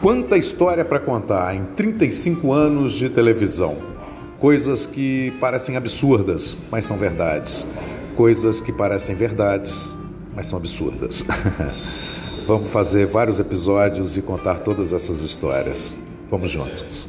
Quanta história para contar em 35 anos de televisão. Coisas que parecem absurdas, mas são verdades. Coisas que parecem verdades, mas são absurdas. Vamos fazer vários episódios e contar todas essas histórias. Vamos juntos.